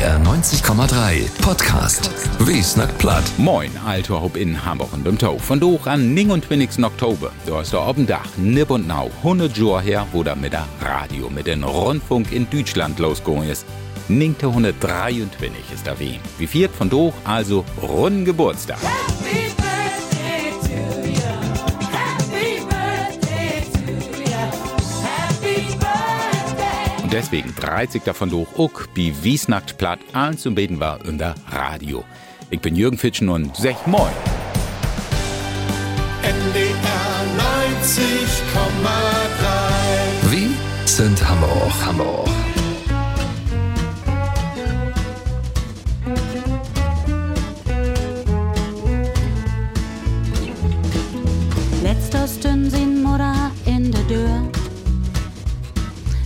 NDR 90,3 Podcast. Wie snackt platt? Moin, Alter Hop in Hamburg und dem Tau. Von doch an Ning und Winnigs Oktober. Da ist der oben Dach, Nipp und Nau, 100 Jahre her, wo da mit der Radio, mit dem Rundfunk in Deutschland losgegangen ist. Ningte 123 ist da wem. Wie viert von doch, also runden Geburtstag. Happy Und deswegen 30 davon durch auch wie Wiesnackt platt allen zum Beten war in der Radio. Ich bin Jürgen Fitschen und sech moin. NDR 90,3 Wie sind Hamburg? Hamburg. Letzter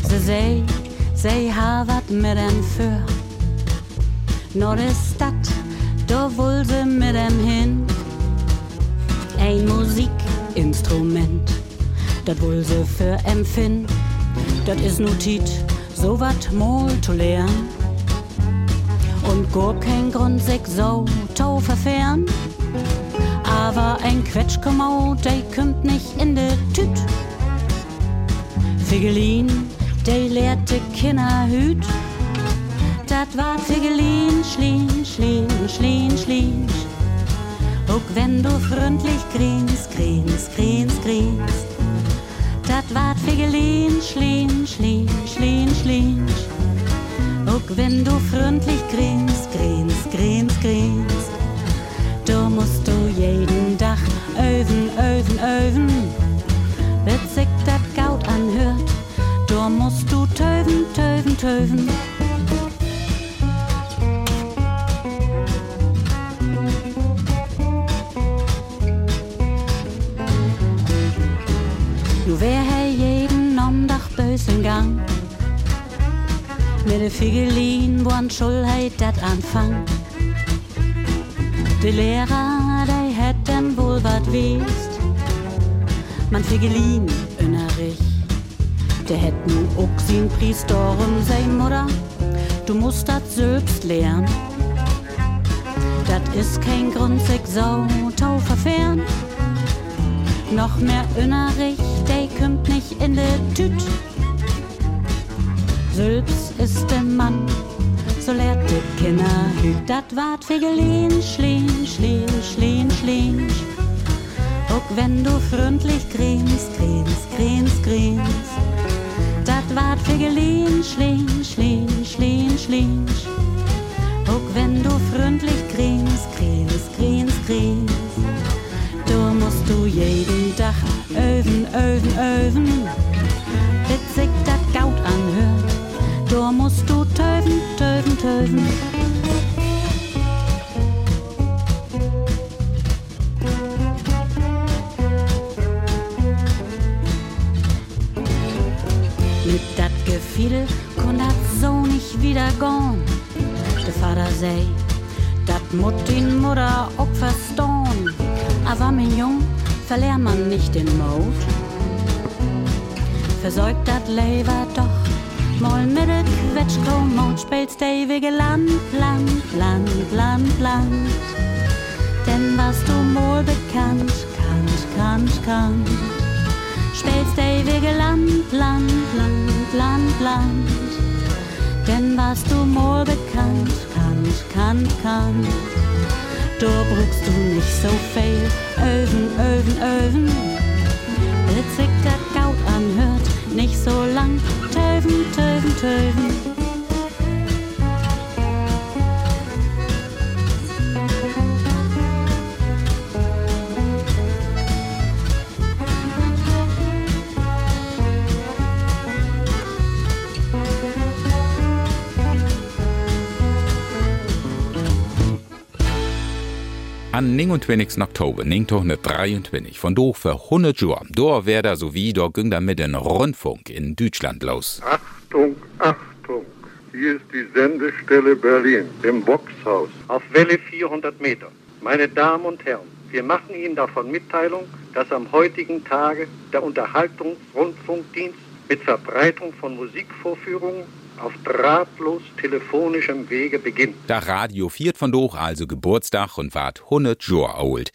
Se sei, sei ha wat mit dem für. Nur de Stadt, da wohl se mit dem hin. Ein Musikinstrument, dat wohl se für empfind. Dat is Notit, so wat mal zu lernen. Und gar kein Grund, sich so tau verfern. Aber ein Quetschkommau, der kommt nicht in de Tüt. Figelin, der lehrte Kinder hüt. Dat war Figelin, schlien, schlien, schlien, schlien. Auch wenn du freundlich grinst, grinst, grinst, grinst. Dat war Figelin, schlien, schlien, schlien, schlien. Auch wenn du freundlich grinst, grinst, grinst, grinst. Du musst du jeden Tag öven, öven, öven. Töven. Nu wär er jeden Nomdach bösen Gang. Mit de Figelin, wo an Schulheit dat anfangt. De Lehrer, der hätten wohl wat wisst. Man Figelin der hätt nu auch sin Priesterin, sei Mutter. Du musst dat selbst lernen. Dat is kein Grund, sich so tau verfern. Noch mehr innerlich, der kommt nicht in de Tüt. Selbst ist der Mann, so lehrt die Kinder hüt. Dat wart Figelin, schlien, schlien, schlien, schlien. Auch wenn du freundlich grinst, grinst, grinst, grinst. Wart Figelin, schlien, schlien, schlien, schlien. Auch wenn du freundlich grinst, grinst, grinst, grinst. Du musst du jeden Tag öven, öven, öven. Mut Mutter auch verstehen. Aber mein Jung, verlehr man nicht den Mut. Versäugt dat Leber doch, mal mit de Quetschkommod spielst ewige Land, Land, Land, Land, Land. Denn was du wohl bekannt, kannt, kannt, kannt. Spielst ewige Land, Land, Land, Land, Land. Was du wohl bekannt, kannt, kannt, kannt. Du brauchst du nicht so viel, öven, öven, öven. Sich dat Gaut anhört, nicht so lang, töven, töven, töven. An 29. Oktober 1923 von doch für 100 Jahre, da wär da so wie, da ging da mit dem Rundfunk in Deutschland los. Achtung, Achtung! Hier ist die Sendestelle Berlin im Boxhaus. auf Welle 400 Meter. Meine Damen und Herren, wir machen Ihnen davon Mitteilung, dass am heutigen Tage der Unterhaltungsrundfunkdienst mit Verbreitung von Musikvorführungen auf drahtlos telefonischem Wege beginnt. Da Radio viert von doch also Geburtstag und ward 100 Jahre alt.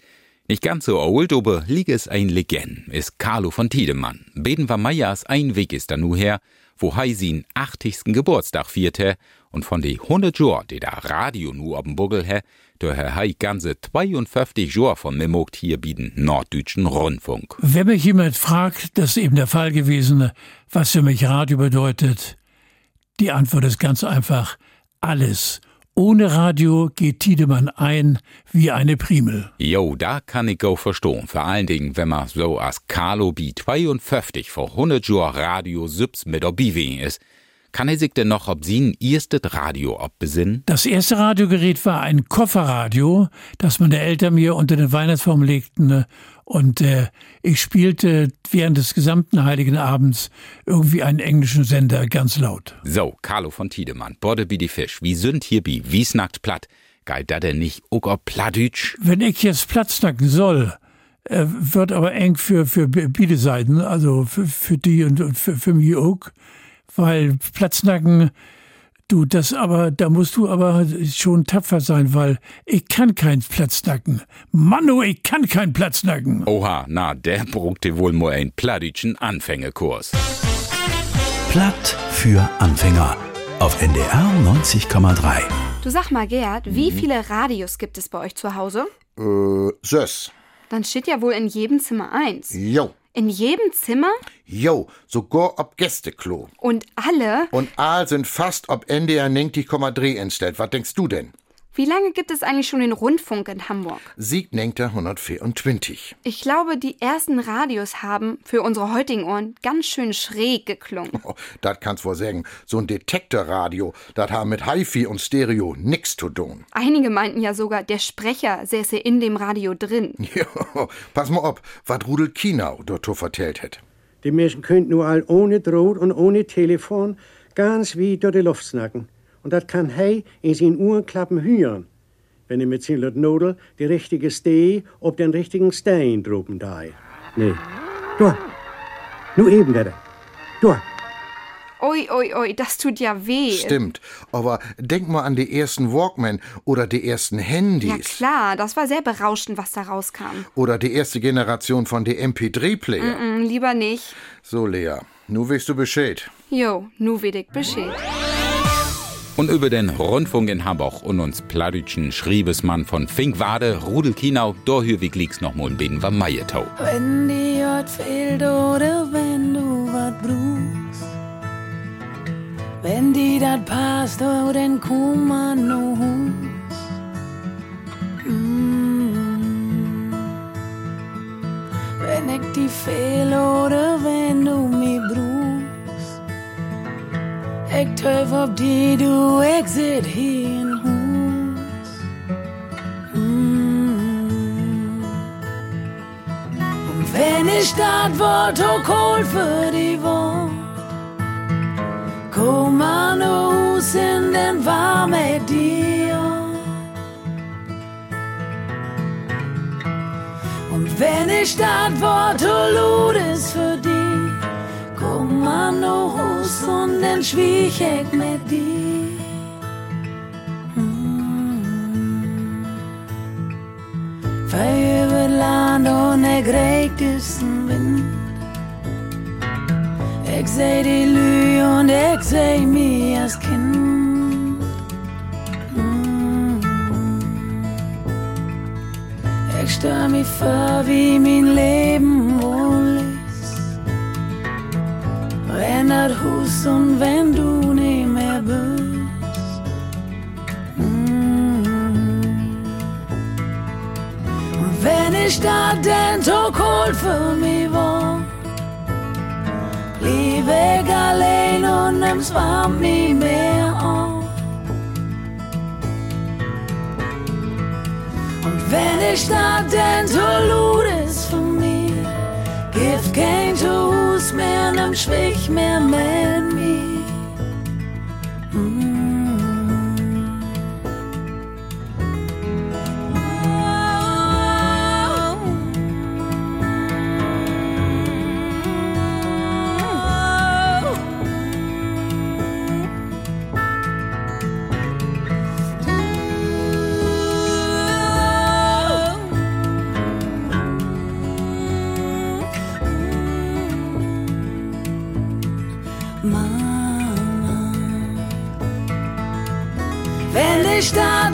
Nicht ganz so alt, aber liegt es ein Legend, ist Carlo von Tiedemann. Beden war Meyers ein Weg ist da nu her, wo hei sin 80. Geburtstag vierte und von de 100 Jahr, die da Radio nu ob'n Buggel hä, der Herr hei ganze 52 Jahr von Memogt hier bieten Norddeutschen Rundfunk. Wenn mich jemand fragt, das ist eben der Fall gewesen, was für mich Radio bedeutet, die Antwort ist ganz einfach, alles. Ohne Radio geht Tiedemann ein wie eine Primel. Jo, da kann ich go verstehen. Vor allen Dingen, wenn man so als Carlo B 52 vor 100 Jahr Radio Süps mit obiwe ist. Kann er sich denn noch ob sie ein erstes Radio abbesinnen? Das erste Radiogerät war ein Kofferradio, das meine Eltern mir unter den Weihnachtsbaum legten. Und äh, ich spielte während des gesamten Heiligen Abends irgendwie einen englischen Sender ganz laut. So, Carlo von Tiedemann, Borde wie die Fisch, wie sind hier bi, wie snackt platt. Geilt da denn nicht auch ob Plattdütsch? Wenn ich jetzt Platz snacken soll, äh, wird aber eng für, für beide Seiten, also für, für die und, und für, für mich auch, weil Platznacken, du, das aber, da musst du aber schon tapfer sein, weil ich kann keinen Platznacken. Manu, ich kann keinen Platznacken. Oha, na, der brauchte wohl nur ein Plattdütschen Anfängerkurs. Platt für Anfänger auf NDR 90,3. Du sag mal, Gerd, wie viele Radios gibt es bei euch zu Hause? Äh, Sös. Dann steht ja wohl in jedem Zimmer eins. Jo. In jedem Zimmer? Jo, sogar ob Gästeklo. Und alle? Und all sind fast ob NDR 90,3 entstellt. Was denkst du denn? Wie lange gibt es eigentlich schon den Rundfunk in Hamburg? Sieg nenkt er 124. Ich glaube, die ersten Radios haben für unsere heutigen Ohren ganz schön schräg geklungen. Oh, das kannst wohl sagen. So ein Detektorradio, das haben mit HiFi und Stereo nix zu tun. Einige meinten ja sogar, der Sprecher säße in dem Radio drin. Jo, pass mal ob, was Rudel Kinau dort vertellt hätt. Die Menschen könnten nur all ohne Draht und ohne Telefon ganz wie durch die Luft snacken. Und das kann hij in zijn Ohrenklappen hören, wenn er mit seiner Nodel die richtige Steh ob den richtigen Stein droben da. Nee. Da. Nu eben wieder. Da. Ui, ui, ui, das tut ja weh. Stimmt, aber denk mal an die ersten Walkman oder die ersten Handys. Ja klar, das war sehr berauschend, was da rauskam. Oder die erste Generation von die MP3-Player. Mm, lieber nicht. So, Lea, nu weißt du Bescheid. Jo, nu weet ik Bescheid. Und über den Rundfunk in Hamburg und uns Plattdütschen Schriebesmann von Finkwade, Rudel Kinau, Dorhürwig liegt's noch mal bisschen war Meietau. Wenn dir wat fehlt oder wenn du wat brust. Wenn die dat passt, oh, dann komm no hus. Mm. Wenn ich die fehl oder wenn du mir brust. Töf ob die du, ich sit hier in Hus. Mm. Und wenn ich dat Wort so cold für die Wort, komm an Hus in den warm mit dir. Und wenn ich dat Wort so lud ist für die, an Hus und dann schwieg ich mit dir. Fei über Land es ein Wind. Ich seh die Lü und ich seh mir als Kind. Mm. Ich stell mich vor, wie mein Leben wohl Das Hus und wenn du nicht mehr bist. Mm. Und wenn ich da denn so cold für mich war, blieb ich allein und nimm's warm nie mehr auf. Und wenn ich da denn so lud ist für mich, gibt kein Tus mehr, nimm schwich mehr mit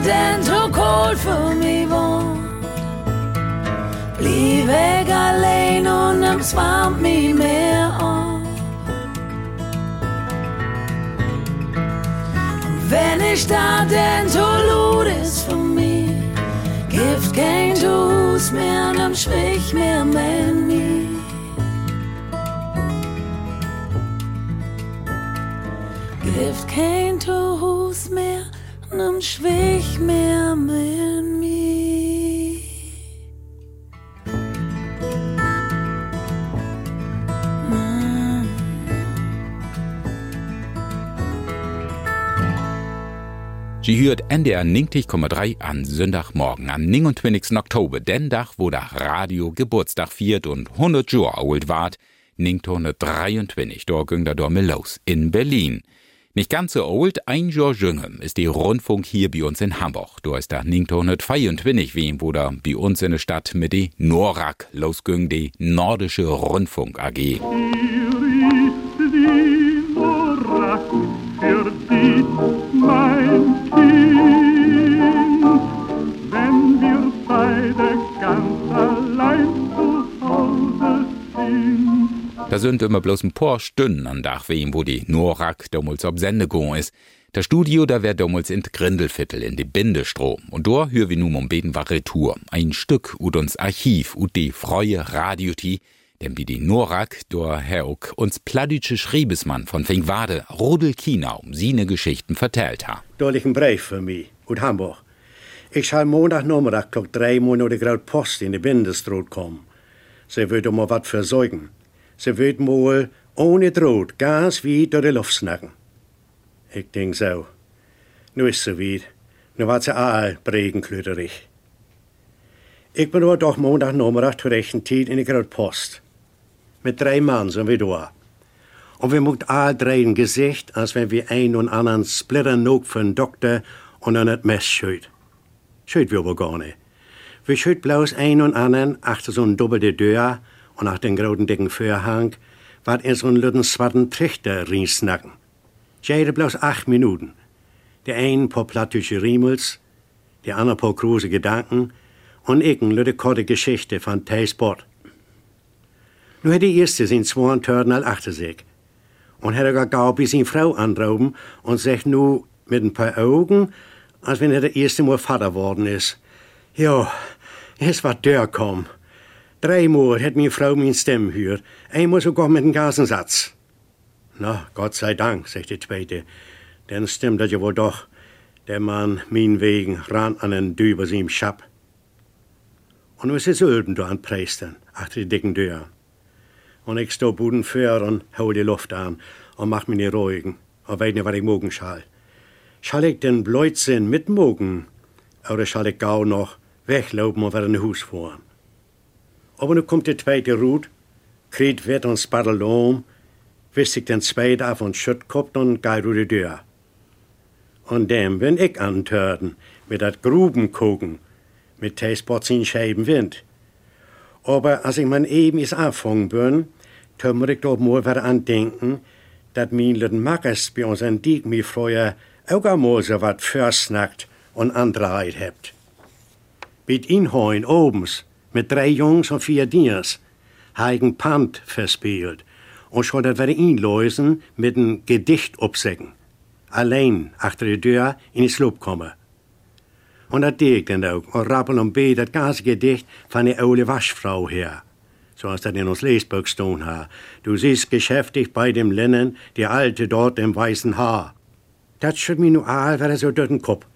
denn so cool für mich wohn. Blieb ich allein und es warmt mich mehr an. Und wenn ich da denn so laut ist für mich, gibt kein Hus mehr, dann schwich mehr mehr nie. Gibt kein dann schwich mehr mehr nie. Sie hört NDR 90,3 an Sonntagmorgen am 29. Oktober, den Tag, wo der Radio Geburtstag viert und 100 Jahre alt ward, 1923, da ging der Dorme los, in Berlin. Nicht ganz so alt, ein Jahr jünger ist die Rundfunk hier bei uns in Hamburg. Da ist der 1924 wie wo da bei uns in der Stadt mit die NORAK losging, die Nordische Rundfunk AG. für dich, mein Kind. Wenn wir beide ganz Da sind immer bloß ein paar Stunden an Dach wem, wo die Norak damals ob Sende gegangen ist. Das Studio, da wär damals in Grindelviertel in die Bindestrom. Und da hör wir nun um beten war Retour. Ein Stück ut uns Archiv ut die freie Radioti, denn wie die Norak, Herr auch uns plattdeutsche Schriebesmann von Fingwade, Rodel Kinau, sine Geschichten vertellt ha. Liegt ein Brief für mich, aus Hamburg. Ich soll Montagnachmittag klock drei der Graut Post in die Bindestrood kommen. Sie wird um wat versorgen. Sie wird mal ohne Droht ganz weit durch die Luft snacken. Ich denk so. Nu ist sie weit. Nu wat sie all bregenklüterig. Ich bin aber doch Montagnachmittag zur rechten Zeit in die Graut Post. Mit drei Mann sind wir da. Und wir muckt all drei ein Gesicht, als wenn wir ein und anderen splitter nog für einen Doktor und an das Mess schüt. Schüt wir aber gar nicht. Wir schüt bloß ein und anderen achter so ein doppelte Dörr und nach den großen dicken Vorhang, wat in so einen lütten swatten Trichter rinsnacken. Jede bloß acht Minuten. Der ein paar plattdeutsche Riemels, der andere paar große Gedanken und ich eine lütte korte Geschichte von Teisport. Nu hat die erste sin zwei Törden al achter sich. Und er gar gau bis sin Frau anrauben und sagt nu mit ein paar Augen, als wenn er der erste Mal Vater worden ist. Ja, es war der komm. Dreimal hat meine Frau min Stimme gehört, einmal sogar mit einem Gasensatz. Na, Gott sei Dank, sagt die zweite, denn stimmt das ja wohl doch. Der Mann, min wegen, ran an den Düber ihm Schab. Und nu ist Ölben da an Preistern, achter die dicken Dörren. Und ich steh Buden für und hol die Luft an und mach mich nicht ruhigen und weiß nicht, was ich mogen schall. Schall ich den Blödsinn mitmogen oder schall ich gau noch weglaufen und wieder in Hus fahren? Aber nu kommt die zweite Rut, kriegt wird und spaddelt um, wisst ich den zweiten auf und schütt koppt und gei ru die Tür. Und dem bin ich antörden, mit dat mit Teespots in Scheiben Wind. Aber als ich mein eben is anfangen bin, wir ich doch mal wieder an denken, dat mein lüden Mackers bei uns an Diek mi früher auch einmal so wat versnackt und andreheit hebt. Mit Inhoin obens, mit drei Jungs und vier Diers, heigen Pant verspielt und schon dat wir inlösen mit ein Gedicht obsägen. Allein achter die Tür in die Sloop kommen. Und dat deed ik dan ook. Und rappel und beet dat ganze Gedicht von der oude Waschfrau her. Zoals dat in ons leesbuch stond ha. Du siehst geschäftig bei dem Linnen, die Alte dort im weißen Haar. Dat schütt mir nu all wieder so durch den Kopf,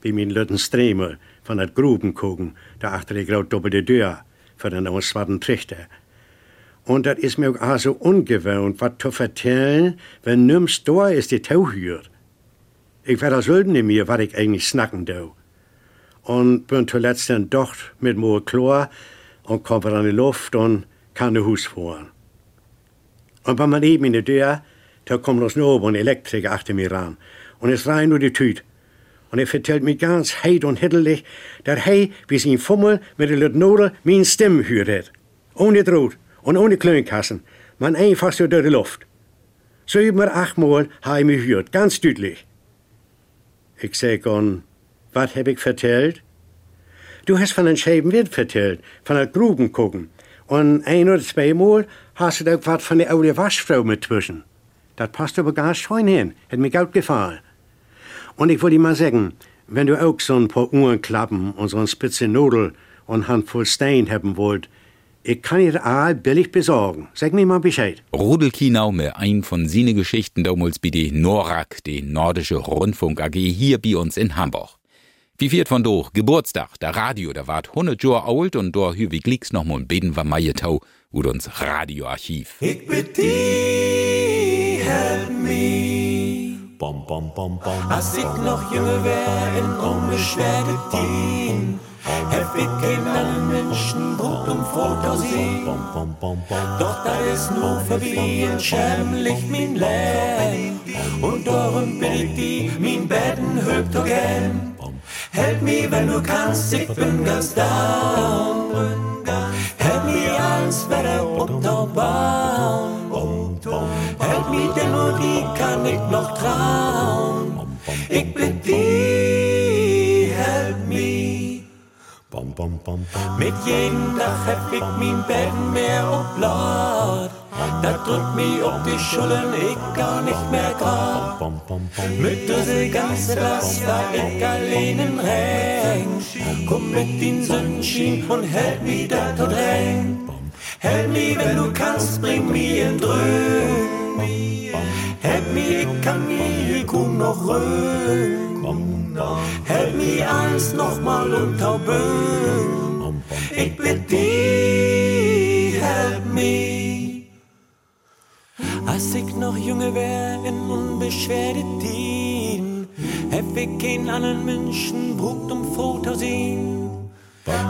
wie min lütten Stremel von dat Grubenkuchen, da achter die graut doppelte Tür, für den aus swatten Trichter. Und dat is mir auch so ungewohnt, wat zu vertellen, wenn nimm's da ist die Tau hört. Ich werde Sülden in mir, wat ich eigentlich snacken do und bin zuletzt dann doch mit more Chlor und komme in die Luft und kann in Hus fahren. Und wenn man eben in die Tür, da kommt uns noch ein Elektriker achter mir ran und es rein nur die Tüte. Und er vertellt mir ganz heit und hittelig, dass er, wie sein Fummel mit der Nodel, mein Stimme hört. Ohne Droht und ohne Klönkassen, man einfach so durch die Luft. Sieben oder achtmal habe ich mich gehört, ganz deutlich. Ich sag an, Was hab ich vertellt? Du hast von den schäben Wind vertellt, von der Gruben gucken. Und ein oder zweimal hast du auch was von der alte Waschfrau mit zwischen. Das passt aber ganz schön hin. Hat mir gut gefallen. Und ich wollte dir mal sagen, wenn du auch so ein paar Uhrenklappen und so eine spitze Nudel und eine Handvoll Stein haben wollt, ich kann ihr all billig besorgen. Sag mir mal Bescheid. Rudel Kienau mit ein von seine Geschichten damals bei die NORAK, die Nordische Rundfunk AG, hier bei uns in Hamburg. Wie wird von durch Geburtstag, der Radio, der wart 100 Jahre alt und da hür wie glicks noch mal beten wir Maietau und uns Radioarchiv. Ich bitte dich, help me. Bom, bom, bom, bom. Als ich noch jünger wär, in unbeschwerte Dien, helf ich keinen Menschen, Brot und Foto sehen. Doch da ist nur verwiehen, schämlich mein Leben. Und darum bitte ich dich, mein Betten hübt gern. Help me, wenn du kannst, ich bin ganz down. Help me, alles unterbauen. Help me, denn nur die kann ich noch trauen. Ich bitte dich, help me. Mit jedem Tag hab ich mein Bett mehr oblaut. Da drückt mich auf die Schultern, ich gar nicht mehr grad. Mit dieser ganzen Last war ich allein Regen. Komm mit den Sonnenschein und hält mich da tot rein. Help me, wenn du kannst, bring mir in Dröhn. Help me, ich kann mir kaum noch röhn. Help me, eins nochmal unter Böen. Ich bitte dich, help me. Als ich noch jünger wär, in unbeschwerte Dien, hab ich keinen anderen Menschen brucht um Foto sehen.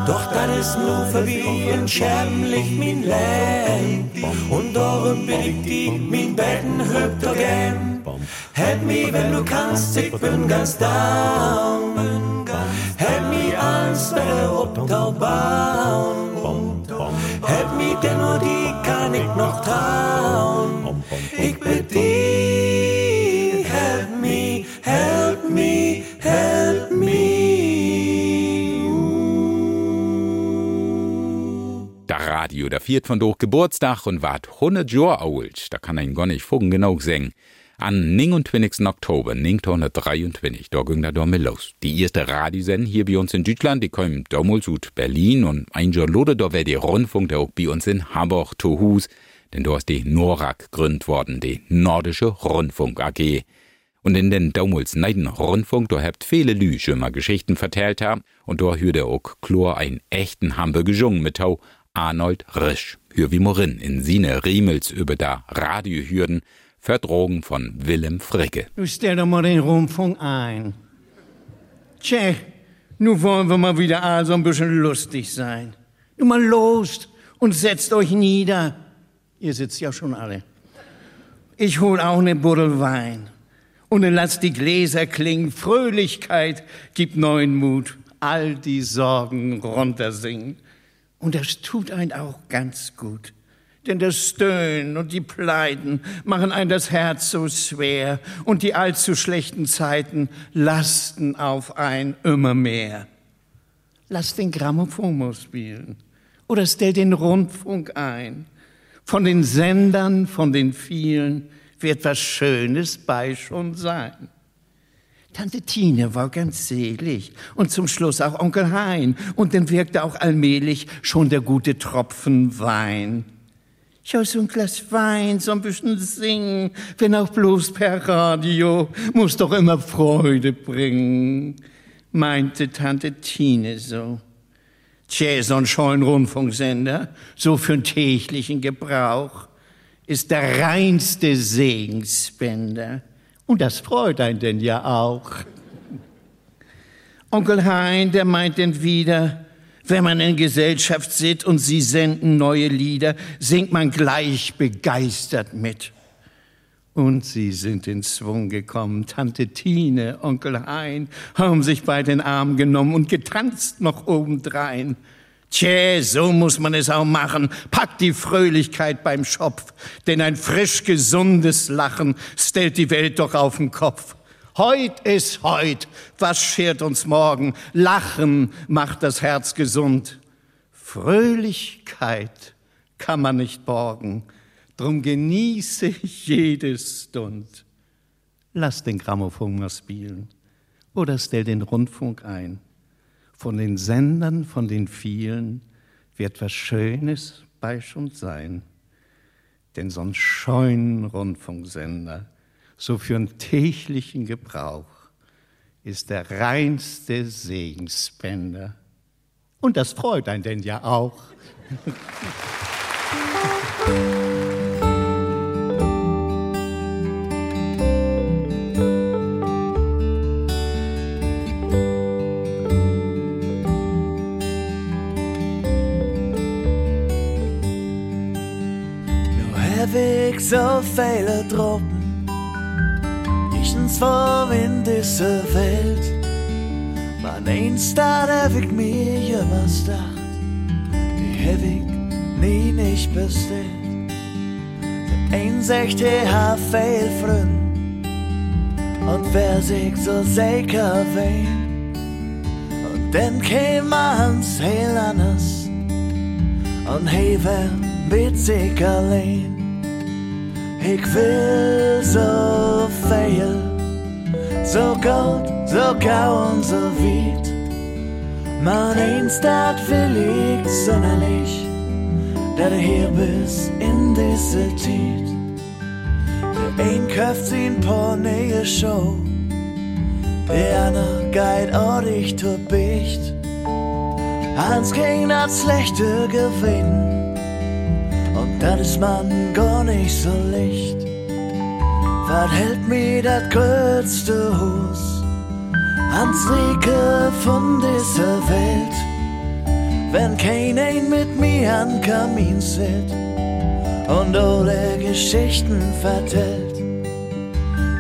Doch dann ist nur verwiehen, schämlich mein Leben. Und darum bin ich die, mein Betten hübt gern. Help me, wenn du kannst, ich bin ganz down. Help me, alles wieder bauen. Help me, denn nur die kann ich noch trauen. Ich bitte dich, help me, help me, help me. Der Radio, der viert von durch Geburtstag und wart 100 Jahre alt. Da kann ein gar nicht fugen genau singen. An 29. Oktober 1923, da ging da damit los. Die erste Radiosendung hier bei uns in Deutschland, die kam damals aus Berlin und ein Jahr lode, da wär die Rundfunk da auch bei uns in Hamburg zu Hus, denn da ist die NORAK gegründet worden, die Nordische Rundfunk AG. Und in den damals neiden Rundfunk, da habt viele Lü schon mal Geschichten vertellt haben, und da hörte auch Chlor einen echten Hamburger gesungen mit Tau Arnold Risch, wie Morin in Sine Riemels über da Radiohürden, Verdrogen von Willem Fricke. Du stell doch mal den Rundfunk ein. Tja, nun wollen wir mal wieder all so ein bisschen lustig sein. Nun mal los und setzt euch nieder. Ihr sitzt ja schon alle. Ich hol auch ne Buddel Wein. Und dann lasst die Gläser klingen. Fröhlichkeit gibt neuen Mut. All die Sorgen runtersingen. Und das tut einen auch ganz gut. Denn das Stöhnen und die Pleiten machen ein das Herz so schwer und die allzu schlechten Zeiten lasten auf ein immer mehr. Lass den Grammophon spielen oder stell den Rundfunk ein. Von den Sendern, von den vielen wird was Schönes bei schon sein. Tante Tine war ganz selig und zum Schluss auch Onkel Hein und dann wirkte auch allmählich schon der gute Tropfen Wein. Ja, so ein Glas Wein, so ein bisschen singen, wenn auch bloß per Radio, muss doch immer Freude bringen, meinte Tante Tine so. Tja, so ein scheuen Rundfunksender, so für den täglichen Gebrauch, ist der reinste Segensspender. Und das freut einen denn ja auch. Onkel Hein, der meint denn wieder, wenn man in Gesellschaft sitzt und sie senden neue Lieder, singt man gleich begeistert mit. Und sie sind in Schwung gekommen. Tante Tine, Onkel Hein haben sich bei den Arm genommen und getanzt noch obendrein. Tja, so muss man es auch machen. Packt die Fröhlichkeit beim Schopf, denn ein frisch gesundes Lachen stellt die Welt doch auf den Kopf. Heut ist heut. Was schert uns morgen? Lachen macht das Herz gesund. Fröhlichkeit kann man nicht borgen. Drum genieße ich jede Stund. Lass den Grammophon mal spielen oder stell den Rundfunk ein. Von den Sendern, von den vielen wird was Schönes bei schon sein. Denn so ein scheunen Rundfunksender, so für einen täglichen Gebrauch, ist der reinste Segensspender. Und das freut einen denn ja auch. ik så viele Truppen. Nichtens vor in diese Welt. Man eins da hab ich mir jemals gedacht, die hab ich nie nicht bestellt. Der Einsicht hier hat viel Freund und wer sich so sicher weht. Und dann käm man's heel anders und he wär mit sich allein. Ik will so veel, so groot, so gauw en so weit. Maar eens dat will ich sonderlich, dat er hier bist in diese Zeit. Der ein kauft sin paar neue Show, der andere geht ordentlich zur Bicht. Hans ging das schlechte Gewinn. Das ist man gar nicht so licht. Was hält mir das größte Haus ans Rieke von dieser Welt? Wenn keiner mit mir an Kamin sitzt und alle Geschichten vertellt.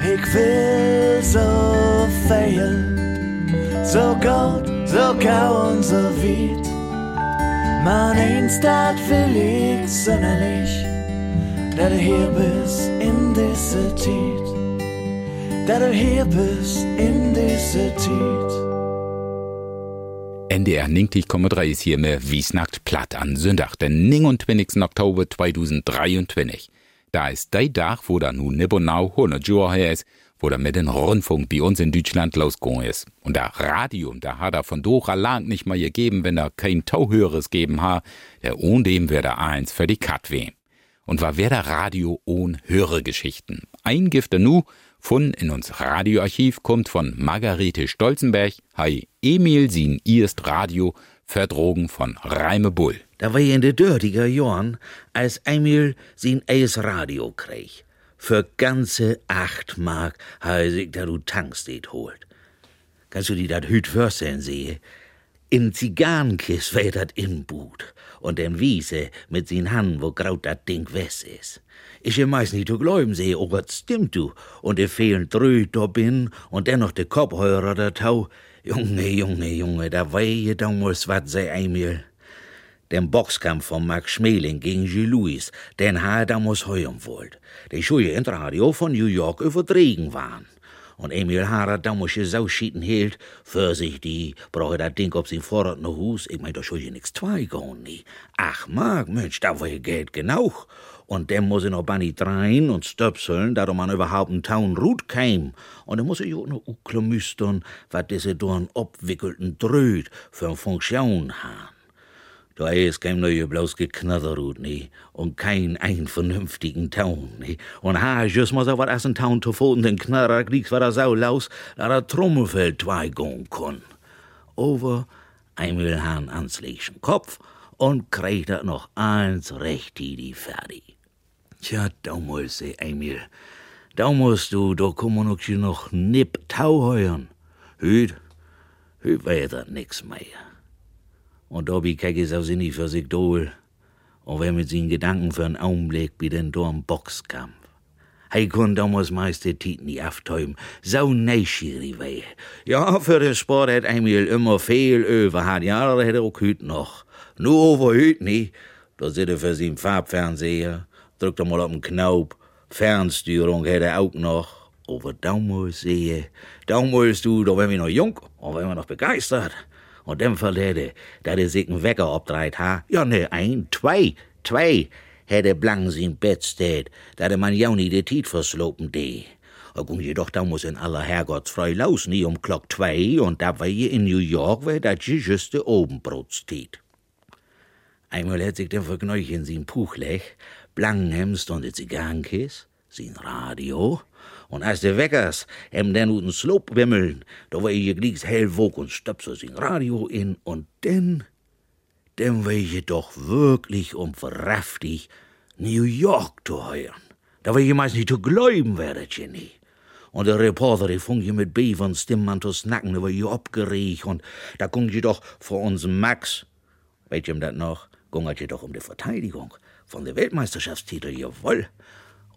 Ich will so viel, so gut, so gau und so weit. Man eins dat will ich sonderlich, dat du hier bist in diese Zeit, dat du hier bist in diese Zeit. NDR 90,3 ist hier mit Wiesnackt platt an Sonntag, den 29. Oktober 2023. Da ist der Tag, wo da nun nibonau 100 Jahre her ist, wo da mit dem Rundfunk bei uns in Deutschland losgegangen ist. Und der Radio, da hat er von Dora Land nicht mal gegeben, wenn er kein Tauhöres geben hat, der ohne dem wär da eins für die Kat weh. Und war wär der Radio ohne Höregeschichten. Ein Gifte nu von in uns Radioarchiv kommt von Margarete Stolzenberg, hei Emil sin erst Radio verdrogen von Reime Bull. Da war in de dörtiger Jahren, als Emil sin eis Radio krieg. Für ganze acht Mark habe ich da du Tankstedt holt. Kannst du dir dat hüt vorstellen sehe? In Zigarrenkist wär dat Inbut und dem Wiese mit sin Hand, wo graut dat Ding wes is. Ich meist nicht zu glauben sehe, oh Gott, stimmt du, und er fehlen drü da bin und dennoch de Kopfhörer da tau. Junge, Junge, Junge, da wehe damals wat sei Emil. Den Boxkampf von Max Schmeling gegen Gilles Louis, den ha er damals heuern wollt. Die Schuhe in Radio von New York übertrieben waren. Und Emil Harrer damals so schieten hielt, für sich die, brauche dat Ding ob sie fordert no Hus, ich mein, da schuld nix zwei gehen, nie. Ach, Mark, Mensch, da war ihr Geld genug. Und dem muss ich noch Bunny drein und stöpseln, da man überhaupt einen Town Rut käm. Und dann muss ich auch noch uklemüstern, wat diese dorn obwickelten Dröt für Funktion haben. Da ist kein neue bloß geknatterut, nie, und kein ein vernünftigen Town, nie. Und ha, just mal so wat as ein Town zu foten, den Knarrer kriegst war da sau laus, da der Trommelfeld zwei gehen kann. Over Emil Hahn ans Leischen Kopf und kriegt er noch eins recht die fertig. Tja, da muss ich, Emil, da musst du, da kommen noch noch nipp Tau heuern. Hüt, hüt dat nix mehr. Und wie kek is auch sie nie für sich dohl. Und wer mit seinen Gedanken für einen Augenblick wie den Dorn Boxkampf. Hei kun damals meist die Titen die aftäumen, so neugierig weh. Ja, für den Sport hat Emil immer viel über hat, ja, da hätte er auch hüt noch. Nur over hüt nie. Da sit er für seinen Farbfernseher, drückt er mal auf den Knopf, Fernsteuerung hätte er auch noch. over damals sehe. Damals, du, da waren wir noch jung und waren wir noch begeistert. Und dem verlede, da der sich einen Wecker obdreht ha. Ja, ne, ein, zwei, zwei, hätte blank sein Bett steht, da der man ja nie die Tiet verslopen de. Und jedoch da muss in aller Herrgottsfrei laus nie um Glock zwei und da war je in New York, wär dat je juste Obenbrotstiet. Einmal hätt sich der Vergneuch in sin Puch lech, blankhemst und die Zigarrenkis, sin Radio, und als der Weckers em den uten Sloop wimmeln, da war je glieks hell wog und stöpse sin Radio in und denn, denn war je doch wirklich um verraftig New York zu heuern. Da je meist nicht zu gläuben, wäret je nie. Und der Reporter, die fung je mit Bevern Stimmantus Nacken, da war je abgeregt und da gung je doch vor unserem Max, weht jem dat noch, gungert je doch um die Verteidigung von der Weltmeisterschaftstitel, jawoll.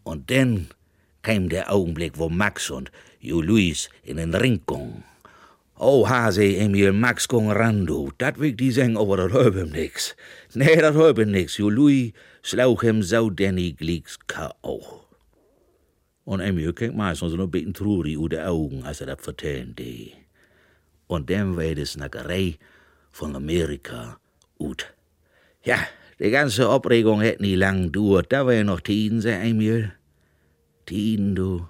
Und denn kam der Augenblick, wo Max und Ju Luis in den Ring gungen. Oh, Hase, Emil, Max gung ran, du, dat wiegt die Säng, aber dat hört ihm nix. Nee, dat hört ihm nix, Ju Louis slauch hem sau Danny Gleeks K.O. Und Emil kennt meistens noch ein bisschen traurig über die Augen, als er dat vertellen de. Und dann war die Snackerei von Amerika ut. Ja, die ganze Aufregung hätt nie lang dauert, da ja noch Tiden, sag Emil. Tiden, du,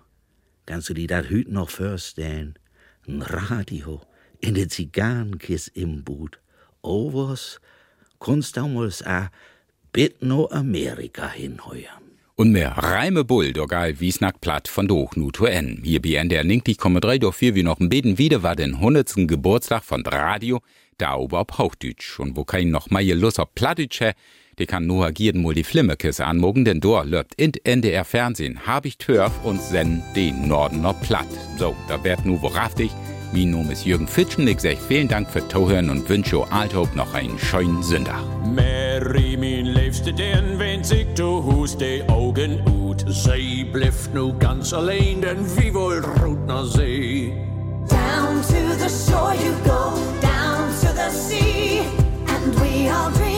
kannst du dir dat hüt noch vorstellen? Ein Radio in de Zigarrenkis im Boot. Oh was, kunst damals a bit no Amerika hinheuern. Und mehr Reime Bull, doch geil wie snack platt von doch nu to en. Hier bi en der ninkt ich komme drei doch vier wie noch ein Beten wieder war den hundertsten Geburtstag von Radio, da ober auf Hauchdütsch. Und wo kein noch mal je Lust auf Plattdütsch die kann nur agieren mal die Flimmekes anmogen, denn dort läuft in NDR Fernsehen hab ich Törf und sen den Nordener platt. So, da werd nu wohrhaftig. Mein Name ist Jürgen Fitschen, ich sag vielen Dank für Tohören und wünsche Althope noch einen schönen Sonntag. Mary, mein Liebste, denn wenn sich du hust die Augen ut, sie blifft nu ganz allein, denn wie wohl ruht na See. Down to the shore you go, down to the sea, and we all dream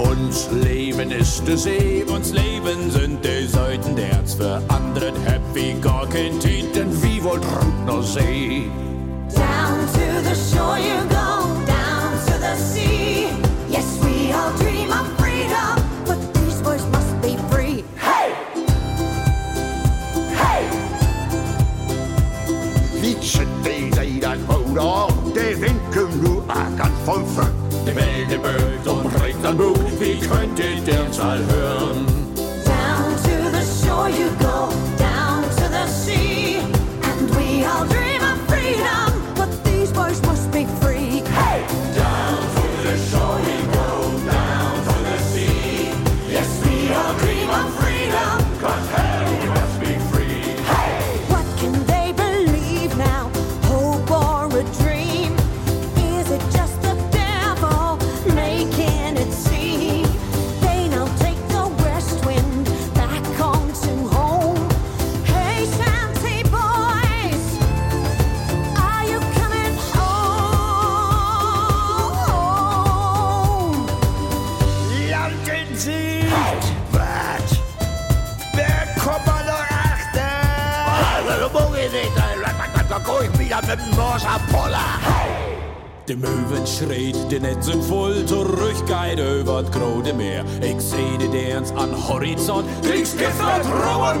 Uns Leben ist der See, uns Leben sind die Seiten, der's für andere happy gar kein Tiet, denn wie wohl ruht See. Down to the shore you go, down to the sea. Yes, we all dream of freedom, but these boys must be free. Hey! Hey! Fietsen die zij dat motor, de winken nu ackern vom Föck. Der Meldeböck Buch, wie könntet ihr's all hören? Große Meer. Ich seh die Dance an Horizont, Kriegsgiftert, Rohr und